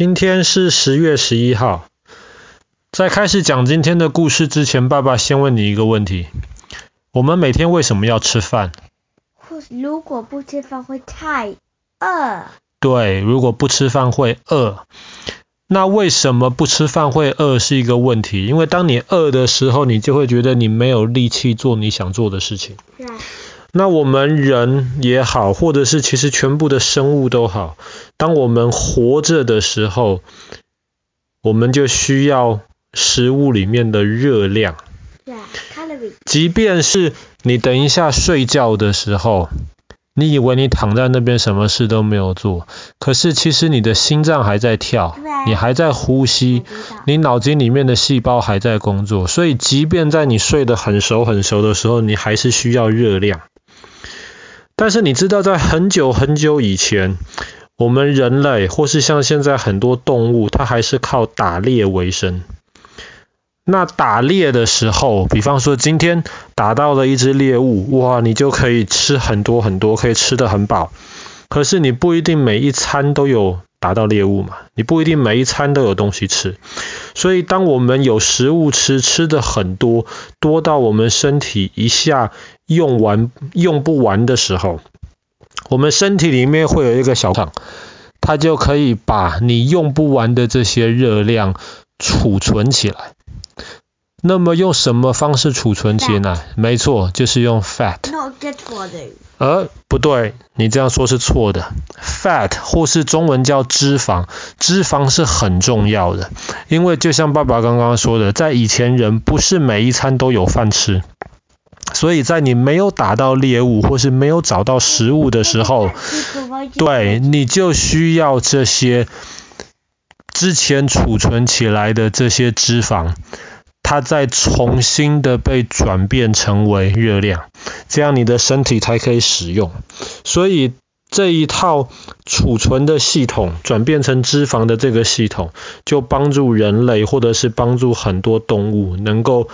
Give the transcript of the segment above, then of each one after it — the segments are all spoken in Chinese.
今天是十月十一号。在开始讲今天的故事之前，爸爸先问你一个问题：我们每天为什么要吃饭？如果不吃饭会太饿。对，如果不吃饭会饿。那为什么不吃饭会饿是一个问题？因为当你饿的时候，你就会觉得你没有力气做你想做的事情。对。那我们人也好，或者是其实全部的生物都好，当我们活着的时候，我们就需要食物里面的热量。即便是你等一下睡觉的时候，你以为你躺在那边什么事都没有做，可是其实你的心脏还在跳，你还在呼吸，你脑筋里面的细胞还在工作，所以即便在你睡得很熟很熟的时候，你还是需要热量。但是你知道，在很久很久以前，我们人类或是像现在很多动物，它还是靠打猎为生。那打猎的时候，比方说今天打到了一只猎物，哇，你就可以吃很多很多，可以吃得很饱。可是你不一定每一餐都有打到猎物嘛，你不一定每一餐都有东西吃。所以当我们有食物吃，吃的很多，多到我们身体一下。用完用不完的时候，我们身体里面会有一个小厂，它就可以把你用不完的这些热量储存起来。那么用什么方式储存起来没错，就是用 fat。呃，不对，你这样说是错的。Fat 或是中文叫脂肪，脂肪是很重要的，因为就像爸爸刚刚说的，在以前人不是每一餐都有饭吃。所以在你没有打到猎物或是没有找到食物的时候，对，你就需要这些之前储存起来的这些脂肪，它再重新的被转变成为热量，这样你的身体才可以使用。所以这一套储存的系统转变成脂肪的这个系统，就帮助人类或者是帮助很多动物能够。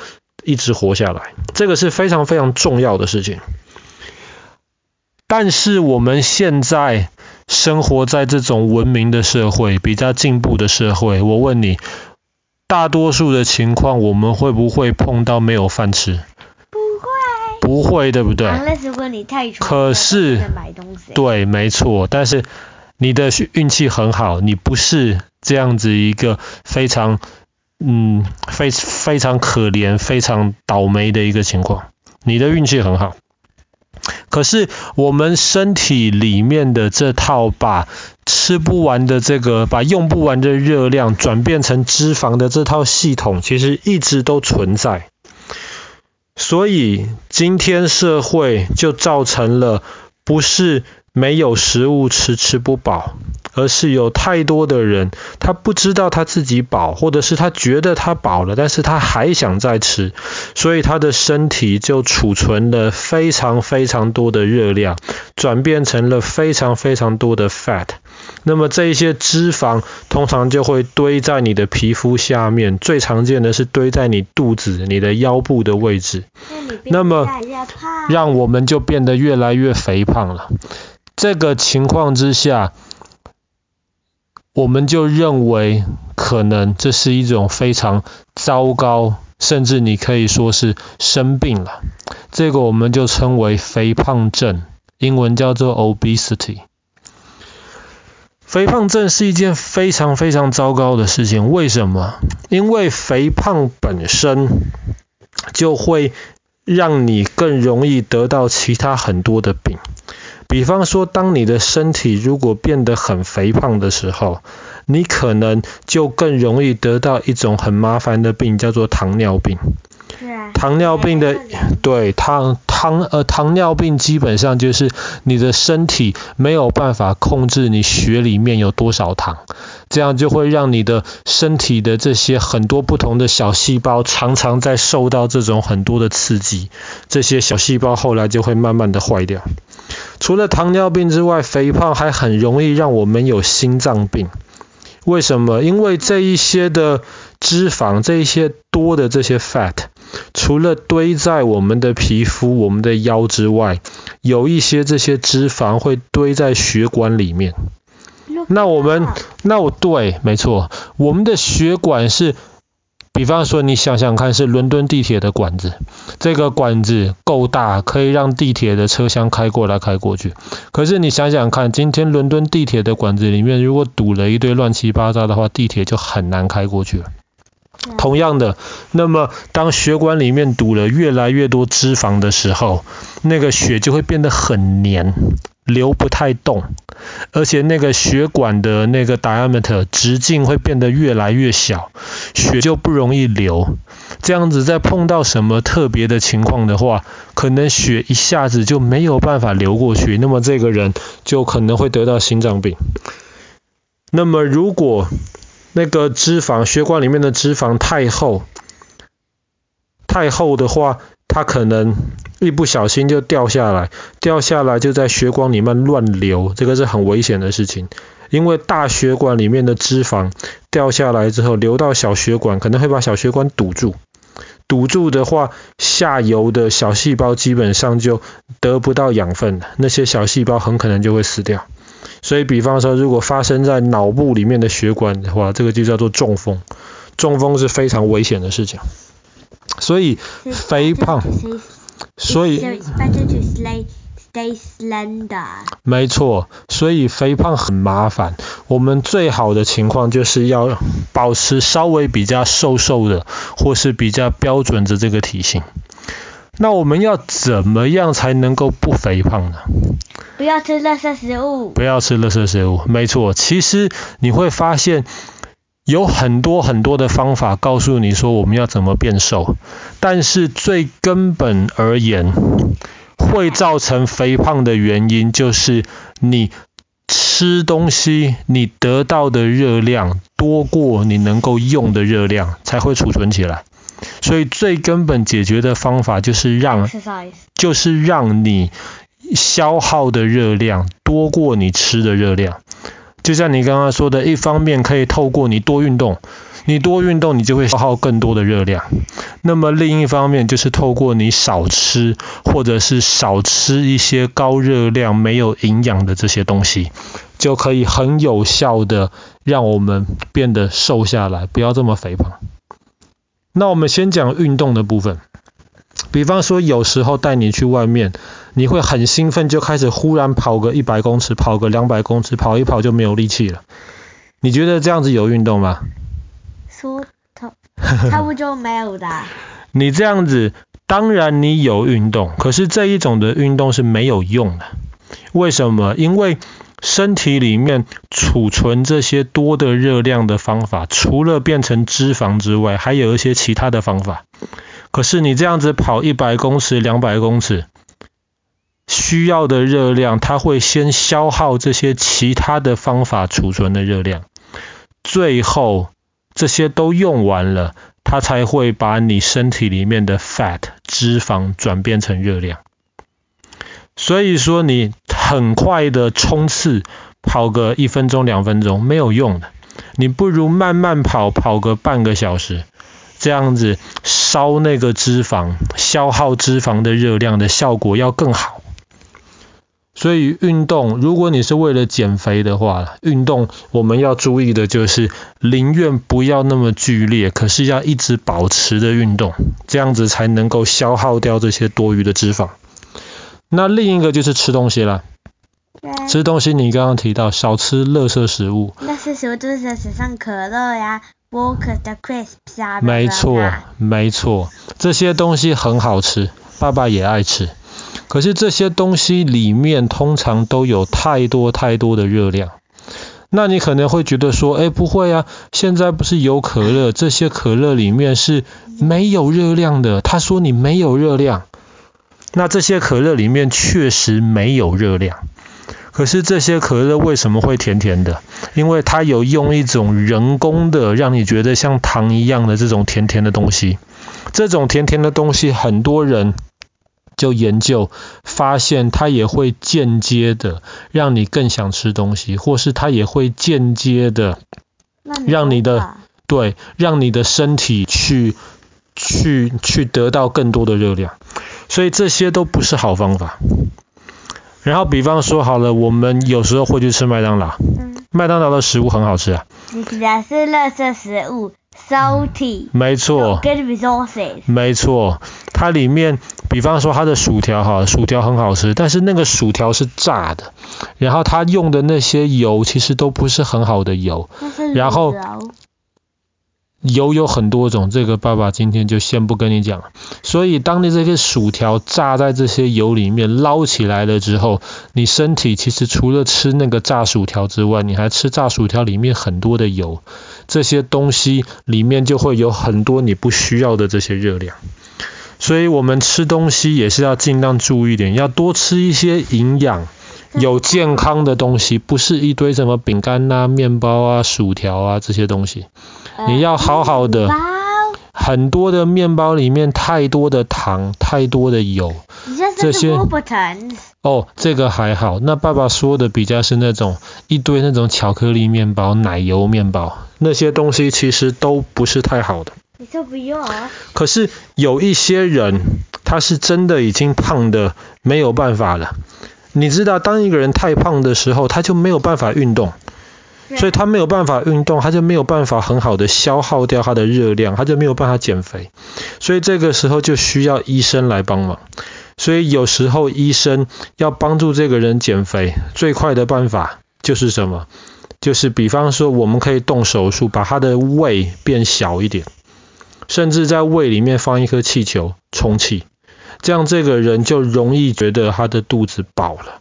一直活下来，这个是非常非常重要的事情。但是我们现在生活在这种文明的社会，比较进步的社会，我问你，大多数的情况，我们会不会碰到没有饭吃？不会，不会，对不对？如果你太穷，可是，对，没错。但是你的运气很好，你不是这样子一个非常。嗯，非非常可怜、非常倒霉的一个情况。你的运气很好，可是我们身体里面的这套把吃不完的这个、把用不完的热量转变成脂肪的这套系统，其实一直都存在。所以今天社会就造成了不是没有食物吃，吃不饱。而是有太多的人，他不知道他自己饱，或者是他觉得他饱了，但是他还想再吃，所以他的身体就储存了非常非常多的热量，转变成了非常非常多的 fat。那么这一些脂肪通常就会堆在你的皮肤下面，最常见的是堆在你肚子、你的腰部的位置。那么让我们就变得越来越肥胖了。这个情况之下。我们就认为，可能这是一种非常糟糕，甚至你可以说是生病了。这个我们就称为肥胖症，英文叫做 obesity。肥胖症是一件非常非常糟糕的事情。为什么？因为肥胖本身就会让你更容易得到其他很多的病。比方说，当你的身体如果变得很肥胖的时候，你可能就更容易得到一种很麻烦的病，叫做糖尿病。糖尿病的，对，糖糖呃糖尿病基本上就是你的身体没有办法控制你血里面有多少糖，这样就会让你的身体的这些很多不同的小细胞常常在受到这种很多的刺激，这些小细胞后来就会慢慢的坏掉。除了糖尿病之外，肥胖还很容易让我们有心脏病。为什么？因为这一些的脂肪，这一些多的这些 fat，除了堆在我们的皮肤、我们的腰之外，有一些这些脂肪会堆在血管里面。那我们，那我对，没错，我们的血管是，比方说你想想看，是伦敦地铁的管子，这个管子够大，可以让地铁的车厢开过来开过去。可是你想想看，今天伦敦地铁的管子里面如果堵了一堆乱七八糟的话，地铁就很难开过去了。同样的，那么当血管里面堵了越来越多脂肪的时候，那个血就会变得很黏，流不太动，而且那个血管的那个 diameter 直径会变得越来越小，血就不容易流。这样子再碰到什么特别的情况的话，可能血一下子就没有办法流过去，那么这个人就可能会得到心脏病。那么如果那个脂肪，血管里面的脂肪太厚，太厚的话，它可能一不小心就掉下来，掉下来就在血管里面乱流，这个是很危险的事情。因为大血管里面的脂肪掉下来之后，流到小血管，可能会把小血管堵住。堵住的话，下游的小细胞基本上就得不到养分，那些小细胞很可能就会死掉。所以，比方说，如果发生在脑部里面的血管的话，这个就叫做中风。中风是非常危险的事情。所以，肥胖，所以，没错，所以肥胖很麻烦。我们最好的情况就是要保持稍微比较瘦瘦的，或是比较标准的这个体型。那我们要怎么样才能够不肥胖呢？不要吃垃圾食物。不要吃垃圾食物，没错。其实你会发现有很多很多的方法告诉你说我们要怎么变瘦，但是最根本而言，会造成肥胖的原因就是你吃东西，你得到的热量多过你能够用的热量，才会储存起来。所以最根本解决的方法就是让，就是让你。消耗的热量多过你吃的热量，就像你刚刚说的，一方面可以透过你多运动，你多运动你就会消耗更多的热量。那么另一方面就是透过你少吃，或者是少吃一些高热量、没有营养的这些东西，就可以很有效的让我们变得瘦下来，不要这么肥胖。那我们先讲运动的部分。比方说，有时候带你去外面，你会很兴奋，就开始忽然跑个一百公尺，跑个两百公尺，跑一跑就没有力气了。你觉得这样子有运动吗？说差 差不多没有的。你这样子，当然你有运动，可是这一种的运动是没有用的。为什么？因为身体里面储存这些多的热量的方法，除了变成脂肪之外，还有一些其他的方法。可是你这样子跑一百公尺、两百公尺，需要的热量，它会先消耗这些其他的方法储存的热量，最后这些都用完了，它才会把你身体里面的 fat 脂肪转变成热量。所以说你很快的冲刺，跑个一分钟、两分钟没有用的，你不如慢慢跑，跑个半个小时。这样子烧那个脂肪，消耗脂肪的热量的效果要更好。所以运动，如果你是为了减肥的话，运动我们要注意的就是，宁愿不要那么剧烈，可是要一直保持的运动，这样子才能够消耗掉这些多余的脂肪。那另一个就是吃东西了。吃东西，你刚刚提到少吃垃圾食物。垃圾食物就是史上可乐呀。的 crisps 啊，没错，没错，这些东西很好吃，爸爸也爱吃。可是这些东西里面通常都有太多太多的热量。那你可能会觉得说，哎，不会啊，现在不是有可乐，这些可乐里面是没有热量的。他说你没有热量，那这些可乐里面确实没有热量。可是这些可乐为什么会甜甜的？因为它有用一种人工的，让你觉得像糖一样的这种甜甜的东西。这种甜甜的东西，很多人就研究发现，它也会间接的让你更想吃东西，或是它也会间接的让你的对，让你的身体去去去得到更多的热量。所以这些都不是好方法。然后比方说好了，我们有时候会去吃麦当劳。麦当劳的食物很好吃啊。你是垃圾食物，salty。没错。Resources。没错，它里面，比方说它的薯条哈，薯条很好吃，但是那个薯条是炸的，然后它用的那些油其实都不是很好的油，然后。油有很多种，这个爸爸今天就先不跟你讲了。所以，当你这些薯条炸在这些油里面捞起来了之后，你身体其实除了吃那个炸薯条之外，你还吃炸薯条里面很多的油，这些东西里面就会有很多你不需要的这些热量。所以我们吃东西也是要尽量注意点，要多吃一些营养、有健康的东西，不是一堆什么饼干啊、面包啊、薯条啊这些东西。你要好好的，很多的面包里面太多的糖，太多的油，这些哦，这个还好。那爸爸说的比较是那种一堆那种巧克力面包、奶油面包，那些东西其实都不是太好的。你说不用啊？可是有一些人，他是真的已经胖的没有办法了。你知道，当一个人太胖的时候，他就没有办法运动。所以他没有办法运动，他就没有办法很好的消耗掉他的热量，他就没有办法减肥。所以这个时候就需要医生来帮忙。所以有时候医生要帮助这个人减肥，最快的办法就是什么？就是比方说我们可以动手术，把他的胃变小一点，甚至在胃里面放一颗气球充气，这样这个人就容易觉得他的肚子饱了，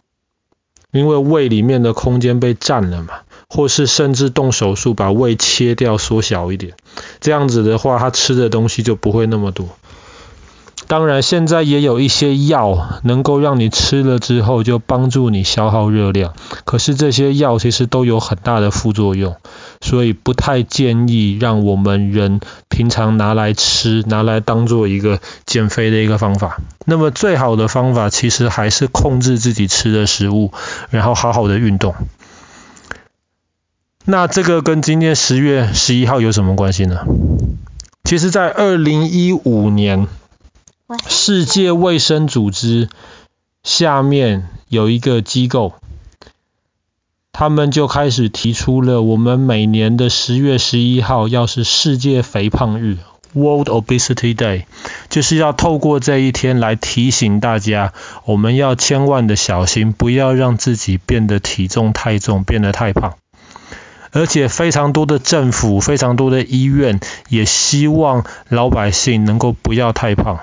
因为胃里面的空间被占了嘛。或是甚至动手术把胃切掉缩小一点，这样子的话，他吃的东西就不会那么多。当然，现在也有一些药能够让你吃了之后就帮助你消耗热量，可是这些药其实都有很大的副作用，所以不太建议让我们人平常拿来吃，拿来当做一个减肥的一个方法。那么最好的方法其实还是控制自己吃的食物，然后好好的运动。那这个跟今天十月十一号有什么关系呢？其实，在二零一五年，世界卫生组织下面有一个机构，他们就开始提出了，我们每年的十月十一号要是世界肥胖日 （World Obesity Day），就是要透过这一天来提醒大家，我们要千万的小心，不要让自己变得体重太重，变得太胖。而且非常多的政府、非常多的医院也希望老百姓能够不要太胖。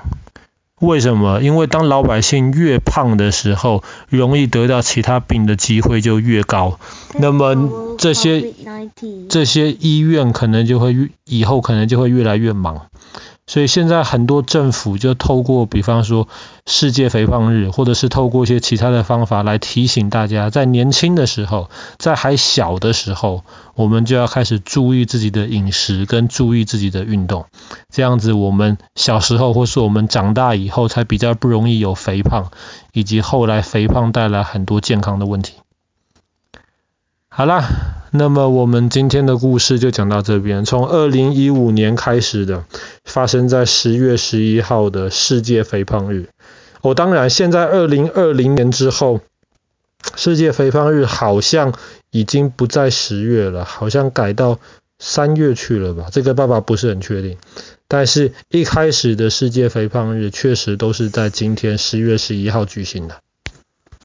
为什么？因为当老百姓越胖的时候，容易得到其他病的机会就越高。那么这些这些医院可能就会以后可能就会越来越忙。所以现在很多政府就透过，比方说世界肥胖日，或者是透过一些其他的方法来提醒大家，在年轻的时候，在还小的时候，我们就要开始注意自己的饮食跟注意自己的运动，这样子我们小时候或是我们长大以后才比较不容易有肥胖，以及后来肥胖带来很多健康的问题。好啦，那么我们今天的故事就讲到这边。从二零一五年开始的，发生在十月十一号的世界肥胖日。哦，当然，现在二零二零年之后，世界肥胖日好像已经不在十月了，好像改到三月去了吧？这个爸爸不是很确定。但是，一开始的世界肥胖日确实都是在今天十月十一号举行的。